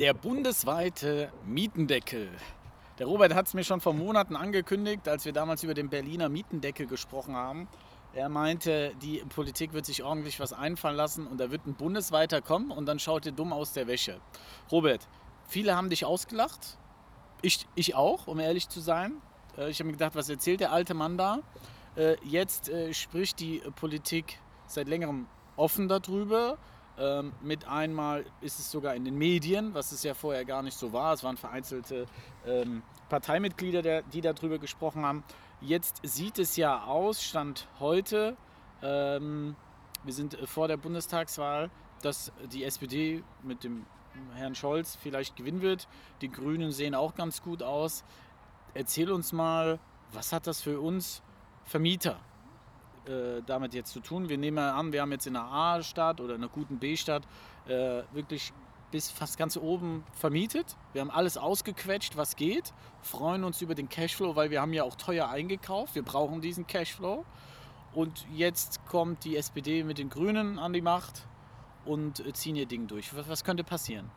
Der bundesweite Mietendeckel. Der Robert hat es mir schon vor Monaten angekündigt, als wir damals über den Berliner Mietendeckel gesprochen haben. Er meinte, die Politik wird sich ordentlich was einfallen lassen und da wird ein bundesweiter kommen und dann schaut ihr dumm aus der Wäsche. Robert, viele haben dich ausgelacht. Ich, ich auch, um ehrlich zu sein. Äh, ich habe mir gedacht, was erzählt der alte Mann da? Äh, jetzt äh, spricht die Politik seit längerem offen darüber. Ähm, mit einmal ist es sogar in den Medien, was es ja vorher gar nicht so war. Es waren vereinzelte ähm, Parteimitglieder, der, die darüber gesprochen haben. Jetzt sieht es ja aus, Stand heute, ähm, wir sind vor der Bundestagswahl, dass die SPD mit dem Herrn Scholz vielleicht gewinnen wird. Die Grünen sehen auch ganz gut aus. Erzähl uns mal, was hat das für uns Vermieter äh, damit jetzt zu tun? Wir nehmen an, wir haben jetzt in einer A-Stadt oder einer guten B-Stadt äh, wirklich bis fast ganz oben vermietet. Wir haben alles ausgequetscht, was geht, freuen uns über den Cashflow, weil wir haben ja auch teuer eingekauft. Wir brauchen diesen Cashflow. Und jetzt kommt die SPD mit den Grünen an die Macht und ziehen ihr Ding durch. Was, was könnte passieren?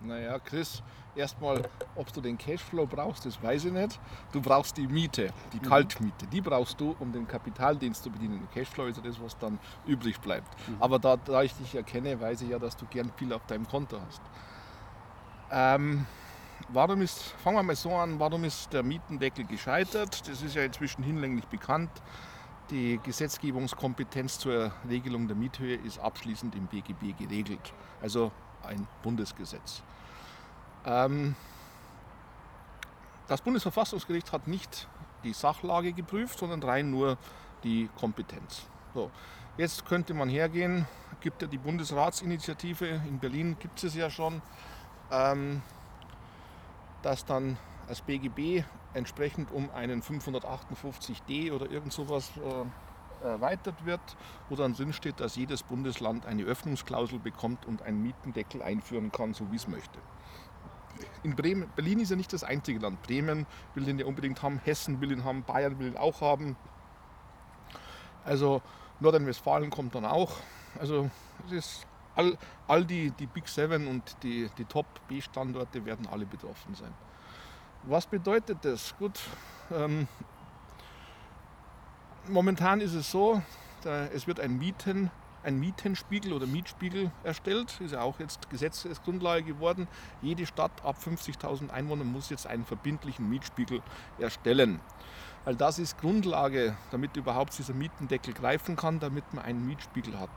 Naja, Chris, erstmal, ob du den Cashflow brauchst, das weiß ich nicht. Du brauchst die Miete, die mhm. Kaltmiete. Die brauchst du, um den Kapitaldienst zu bedienen. Der Cashflow ist ja das, was dann übrig bleibt. Mhm. Aber da, da ich dich erkenne, weiß ich ja, dass du gern viel auf deinem Konto hast. Ähm, warum ist, fangen wir mal so an, warum ist der Mietendeckel gescheitert? Das ist ja inzwischen hinlänglich bekannt. Die Gesetzgebungskompetenz zur Regelung der Miethöhe ist abschließend im BGB geregelt. Also ein Bundesgesetz. Ähm, das Bundesverfassungsgericht hat nicht die Sachlage geprüft, sondern rein nur die Kompetenz. So, jetzt könnte man hergehen, gibt ja die Bundesratsinitiative, in Berlin gibt es ja schon, ähm, dass dann das BGB entsprechend um einen 558d oder irgend sowas äh, erweitert wird, wo dann drin steht, dass jedes Bundesland eine Öffnungsklausel bekommt und einen Mietendeckel einführen kann, so wie es möchte. In Bremen, Berlin ist ja nicht das einzige Land. Bremen will den ja unbedingt haben, Hessen will ihn haben, Bayern will ihn auch haben. Also Nordrhein-Westfalen kommt dann auch. Also es ist all, all die, die Big Seven und die, die Top-B-Standorte werden alle betroffen sein. Was bedeutet das? Gut, ähm, momentan ist es so, es wird ein, Mieten, ein Mietenspiegel oder Mietspiegel erstellt. Ist ja auch jetzt Gesetzesgrundlage geworden. Jede Stadt ab 50.000 Einwohnern muss jetzt einen verbindlichen Mietspiegel erstellen. Weil das ist Grundlage, damit überhaupt dieser Mietendeckel greifen kann, damit man einen Mietspiegel hat.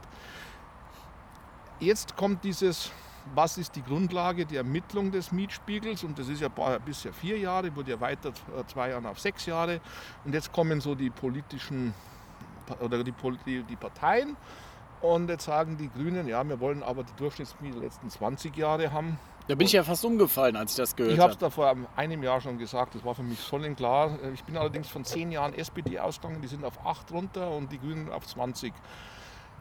Jetzt kommt dieses was ist die Grundlage der Ermittlung des Mietspiegels und das ist ja bisher vier Jahre, wurde erweitert äh, zwei Jahre auf sechs Jahre und jetzt kommen so die politischen oder die, die, die Parteien und jetzt sagen die Grünen, ja, wir wollen aber die Durchschnittsmiete der letzten 20 Jahre haben. Da bin ich ja fast umgefallen, als ich das gehört habe. Ich habe es da vor einem Jahr schon gesagt, das war für mich sonnenklar. Ich bin allerdings von zehn Jahren SPD ausgegangen, die sind auf acht runter und die Grünen auf 20.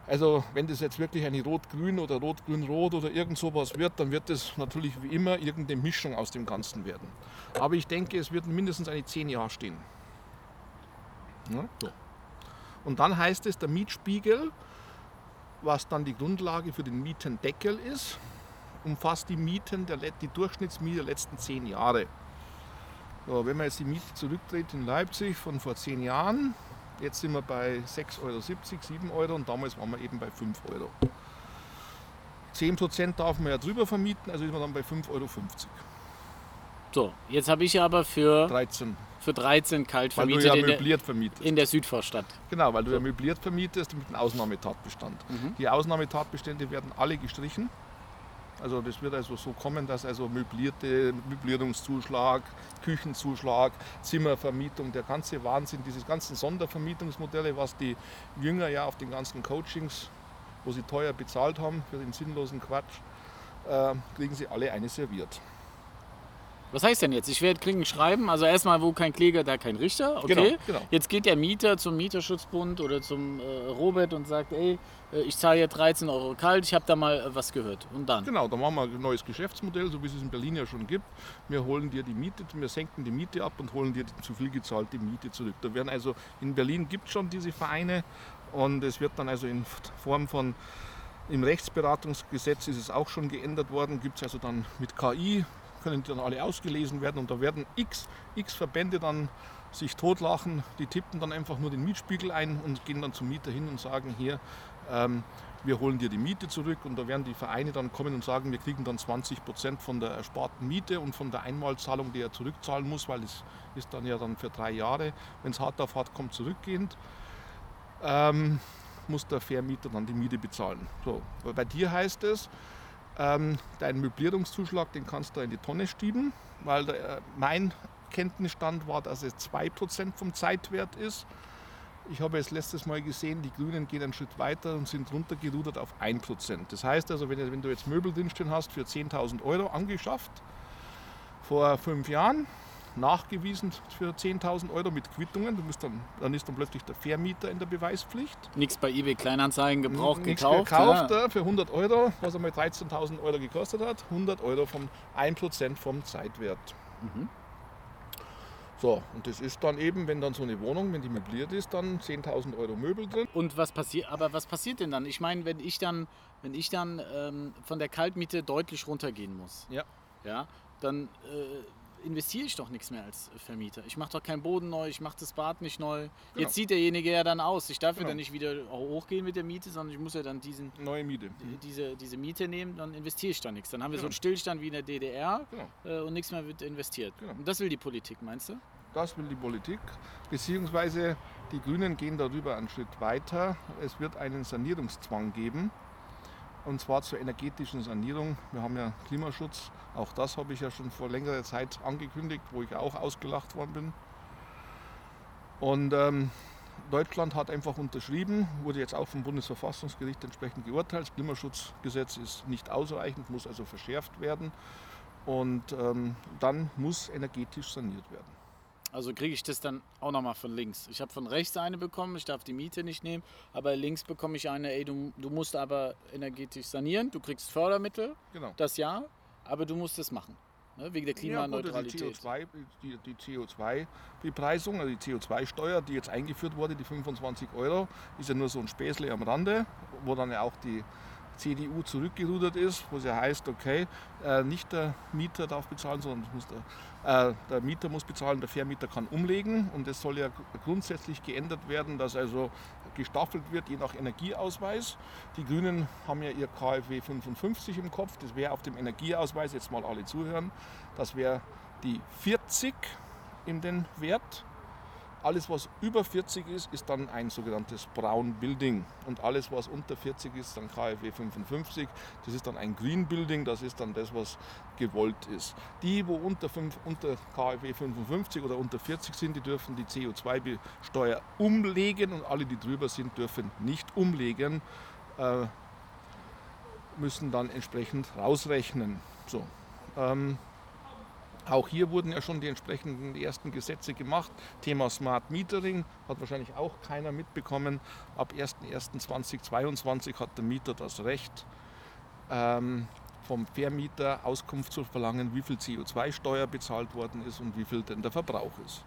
Also wenn das jetzt wirklich eine Rot-Grün oder Rot-Grün-Rot oder irgend sowas wird, dann wird es natürlich wie immer irgendeine Mischung aus dem Ganzen werden. Aber ich denke, es wird mindestens eine 10 Jahre stehen. Ja, so. Und dann heißt es, der Mietspiegel, was dann die Grundlage für den Mietendeckel ist, umfasst die Mieten, der, die Durchschnittsmiete der letzten 10 Jahre. So, wenn man jetzt die Miete zurückdreht in Leipzig von vor 10 Jahren, Jetzt sind wir bei 6,70 Euro, 7 Euro und damals waren wir eben bei 5 Euro. 10% darf man ja drüber vermieten, also ist man dann bei 5,50 Euro. So, jetzt habe ich aber für 13, für 13 kalt vermietet, weil du ja möbliert vermietest. in der Südvorstadt. Genau, weil du so. ja möbliert vermietest mit einem Ausnahmetatbestand. Mhm. Die Ausnahmetatbestände werden alle gestrichen. Also das wird also so kommen, dass also möblierte Möblierungszuschlag, Küchenzuschlag, Zimmervermietung, der ganze Wahnsinn, diese ganzen Sondervermietungsmodelle, was die Jünger ja auf den ganzen Coachings, wo sie teuer bezahlt haben für den sinnlosen Quatsch, äh, kriegen sie alle eine serviert. Was heißt denn jetzt? Ich werde Klingen schreiben. Also erstmal, wo kein Kläger, da kein Richter. Okay. Genau, genau. Jetzt geht der Mieter zum Mieterschutzbund oder zum äh, Robert und sagt, ey, äh, ich zahle hier 13 Euro kalt, ich habe da mal äh, was gehört. Und dann? Genau, dann machen wir ein neues Geschäftsmodell, so wie es es in Berlin ja schon gibt. Wir holen dir die Miete, wir senken die Miete ab und holen dir die zu viel gezahlte Miete zurück. Da werden also in Berlin gibt es schon diese Vereine und es wird dann also in Form von Im Rechtsberatungsgesetz ist es auch schon geändert worden, gibt es also dann mit KI, können die dann alle ausgelesen werden und da werden x, x Verbände dann sich totlachen, die tippen dann einfach nur den Mietspiegel ein und gehen dann zum Mieter hin und sagen, hier, ähm, wir holen dir die Miete zurück und da werden die Vereine dann kommen und sagen, wir kriegen dann 20 Prozent von der ersparten Miete und von der Einmalzahlung, die er zurückzahlen muss, weil es ist dann ja dann für drei Jahre, wenn es hart auf hart kommt, zurückgehend. Ähm, muss der Vermieter dann die Miete bezahlen. So, bei dir heißt es, ähm, deinen Möblierungszuschlag, den kannst du in die Tonne stieben, weil der, äh, mein Kenntnisstand war, dass es 2% vom Zeitwert ist. Ich habe es letztes Mal gesehen, die Grünen gehen einen Schritt weiter und sind runtergerudert auf 1%. Das heißt also, wenn, wenn du jetzt Möbel drinstehen hast für 10.000 Euro angeschafft, vor fünf Jahren, nachgewiesen für 10.000 Euro mit Quittungen. Du musst dann, dann ist dann plötzlich der Vermieter in der Beweispflicht. Nichts bei eBay Kleinanzeigen gebraucht, Nichts gekauft. gekauft ja. für 100 Euro, was einmal 13.000 Euro gekostet hat. 100 Euro vom 1% vom Zeitwert. Mhm. So, und das ist dann eben, wenn dann so eine Wohnung, wenn die möbliert ist, dann 10.000 Euro Möbel drin. Und was passiert, aber was passiert denn dann? Ich meine, wenn ich dann, wenn ich dann ähm, von der Kaltmiete deutlich runtergehen muss, ja. Ja, dann äh, investiere ich doch nichts mehr als Vermieter. Ich mache doch keinen Boden neu, ich mache das Bad nicht neu. Genau. Jetzt sieht derjenige ja dann aus. Ich darf genau. ja dann nicht wieder hochgehen mit der Miete, sondern ich muss ja dann diesen, Neue Miete. Mhm. Diese, diese Miete nehmen, dann investiere ich da nichts. Dann haben wir genau. so einen Stillstand wie in der DDR genau. äh, und nichts mehr wird investiert. Genau. Und das will die Politik, meinst du? Das will die Politik, beziehungsweise die Grünen gehen darüber einen Schritt weiter. Es wird einen Sanierungszwang geben und zwar zur energetischen Sanierung. Wir haben ja Klimaschutz, auch das habe ich ja schon vor längerer Zeit angekündigt, wo ich auch ausgelacht worden bin. Und ähm, Deutschland hat einfach unterschrieben, wurde jetzt auch vom Bundesverfassungsgericht entsprechend geurteilt. Das Klimaschutzgesetz ist nicht ausreichend, muss also verschärft werden. Und ähm, dann muss energetisch saniert werden. Also kriege ich das dann auch nochmal von links. Ich habe von rechts eine bekommen, ich darf die Miete nicht nehmen, aber links bekomme ich eine, ey, du, du musst aber energetisch sanieren, du kriegst Fördermittel, genau. das Jahr, aber du musst es machen. Ne, wegen der Klimaneutralität. Ja, gut, die, die, die CO2-Bepreisung, also die CO2-Steuer, die jetzt eingeführt wurde, die 25 Euro, ist ja nur so ein Späßle am Rande, wo dann ja auch die CDU zurückgerudert ist, wo es ja heißt, okay, äh, nicht der Mieter darf bezahlen, sondern muss der, äh, der, Mieter muss bezahlen, der Vermieter kann umlegen und es soll ja grundsätzlich geändert werden, dass also gestaffelt wird, je nach Energieausweis. Die Grünen haben ja ihr KfW 55 im Kopf, das wäre auf dem Energieausweis, jetzt mal alle zuhören, das wäre die 40 in den Wert alles, was über 40 ist, ist dann ein sogenanntes Brown Building. Und alles, was unter 40 ist, dann KfW 55. Das ist dann ein Green Building, das ist dann das, was gewollt ist. Die, wo unter, 5, unter KfW 55 oder unter 40 sind, die dürfen die CO2-Steuer umlegen und alle, die drüber sind, dürfen nicht umlegen, äh, müssen dann entsprechend rausrechnen. So. Ähm, auch hier wurden ja schon die entsprechenden ersten Gesetze gemacht. Thema Smart Metering hat wahrscheinlich auch keiner mitbekommen. Ab 01.01.2022 hat der Mieter das Recht, ähm, vom Vermieter Auskunft zu verlangen, wie viel CO2-Steuer bezahlt worden ist und wie viel denn der Verbrauch ist.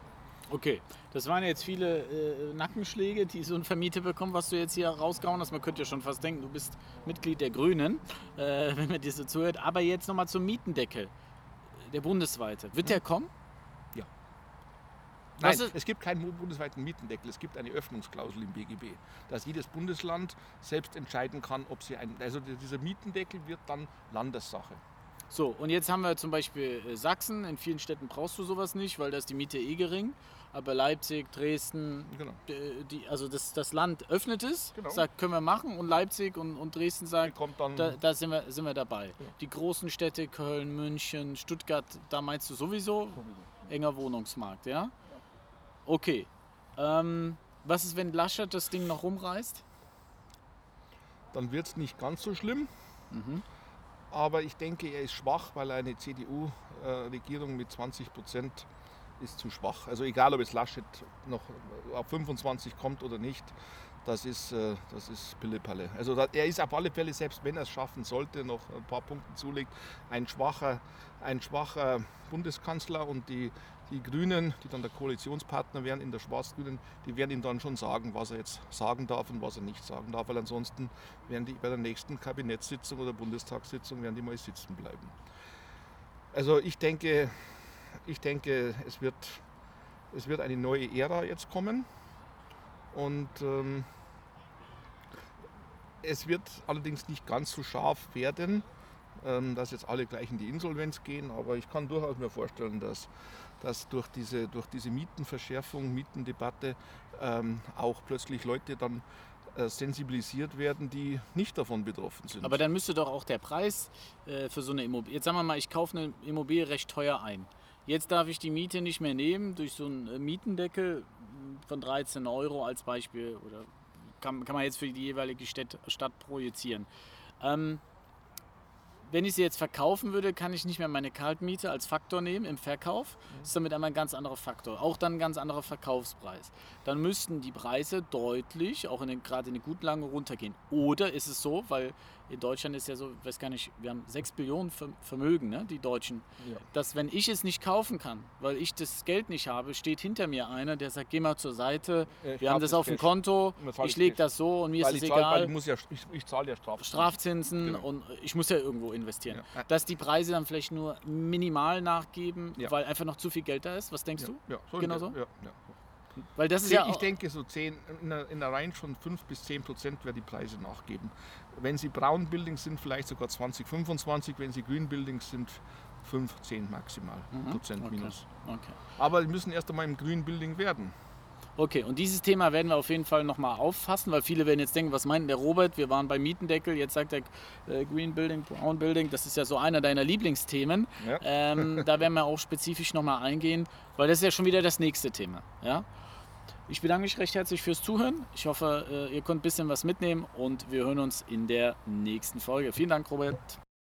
Okay, das waren jetzt viele äh, Nackenschläge, die so ein Vermieter bekommt, was du jetzt hier rausgehauen hast. Man könnte ja schon fast denken, du bist Mitglied der Grünen, äh, wenn man dir so zuhört. Aber jetzt nochmal zum Mietendeckel der bundesweite. Wird der kommen? Ja. Nein, es gibt keinen bundesweiten Mietendeckel, es gibt eine Öffnungsklausel im BGB, dass jedes Bundesland selbst entscheiden kann, ob sie ein. Also dieser Mietendeckel wird dann Landessache. So, und jetzt haben wir zum Beispiel äh, Sachsen. In vielen Städten brauchst du sowas nicht, weil da ist die Miete eh gering. Aber Leipzig, Dresden, genau. die, also das, das Land öffnet es, genau. sagt, können wir machen. Und Leipzig und, und Dresden sagt, da, da, sind, wir, sind wir dabei. Ja. Die großen Städte, Köln, München, Stuttgart, da meinst du sowieso, sowieso. enger Wohnungsmarkt, ja? Okay. Ähm, was ist, wenn Laschet das Ding noch rumreißt? Dann wird es nicht ganz so schlimm. Mhm. Aber ich denke, er ist schwach, weil eine CDU-Regierung mit 20 Prozent ist zu schwach. Also egal, ob es Laschet noch auf 25 kommt oder nicht, das ist, äh, das ist Pillepalle. Also er ist auf alle Fälle, selbst wenn er es schaffen sollte, noch ein paar Punkte zulegt, ein schwacher, ein schwacher Bundeskanzler und die, die Grünen, die dann der Koalitionspartner wären in der Schwarz-Grünen, die werden ihm dann schon sagen, was er jetzt sagen darf und was er nicht sagen darf, weil ansonsten werden die bei der nächsten Kabinettssitzung oder Bundestagssitzung werden die mal sitzen bleiben. Also ich denke, ich denke, es wird, es wird eine neue Ära jetzt kommen. Und ähm, es wird allerdings nicht ganz so scharf werden, ähm, dass jetzt alle gleich in die Insolvenz gehen. Aber ich kann durchaus mir vorstellen, dass, dass durch, diese, durch diese Mietenverschärfung, Mietendebatte ähm, auch plötzlich Leute dann äh, sensibilisiert werden, die nicht davon betroffen sind. Aber dann müsste doch auch der Preis äh, für so eine Immobilie, jetzt sagen wir mal, ich kaufe eine Immobilie recht teuer ein. Jetzt darf ich die Miete nicht mehr nehmen durch so einen äh, Mietendeckel von 13 Euro als Beispiel oder kann, kann man jetzt für die jeweilige Stadt, Stadt projizieren. Ähm, wenn ich sie jetzt verkaufen würde, kann ich nicht mehr meine Kaltmiete als Faktor nehmen im Verkauf. Das ist damit einmal ein ganz anderer Faktor. Auch dann ein ganz anderer Verkaufspreis. Dann müssten die Preise deutlich, auch in den, gerade in den guten Lagen, runtergehen. Oder ist es so, weil in Deutschland ist ja so, ich weiß gar nicht, wir haben 6 Billionen Vermögen, ne, die Deutschen, ja. dass wenn ich es nicht kaufen kann, weil ich das Geld nicht habe, steht hinter mir einer, der sagt, geh mal zur Seite, ich wir haben das auf dem Konto, ich lege das so und mir weil ist es egal. Zahl, ja, ich, ich zahle ja Strafzinsen, Strafzinsen genau. und ich muss ja irgendwo investieren. Ja. Dass die Preise dann vielleicht nur minimal nachgeben, weil einfach noch zu viel Geld da ist, was denkst du? Ja, so genau so? Ja, weil das ist ich, ja ich denke, so 10, in, der, in der Reihe schon 5 bis 10 Prozent werden die Preise nachgeben. Wenn sie Brown Buildings sind, vielleicht sogar 20, 25. Wenn sie Green Buildings sind, 5, 10 maximal mhm. Prozent minus. Okay. Aber sie müssen erst einmal im Green Building werden. Okay, und dieses Thema werden wir auf jeden Fall nochmal auffassen, weil viele werden jetzt denken, was meint der Robert? Wir waren beim Mietendeckel, jetzt sagt er äh, Green Building, Brown Building, das ist ja so einer deiner Lieblingsthemen. Ja. Ähm, da werden wir auch spezifisch nochmal eingehen, weil das ist ja schon wieder das nächste Thema. Ja? Ich bedanke mich recht herzlich fürs Zuhören. Ich hoffe, äh, ihr könnt ein bisschen was mitnehmen und wir hören uns in der nächsten Folge. Vielen Dank, Robert.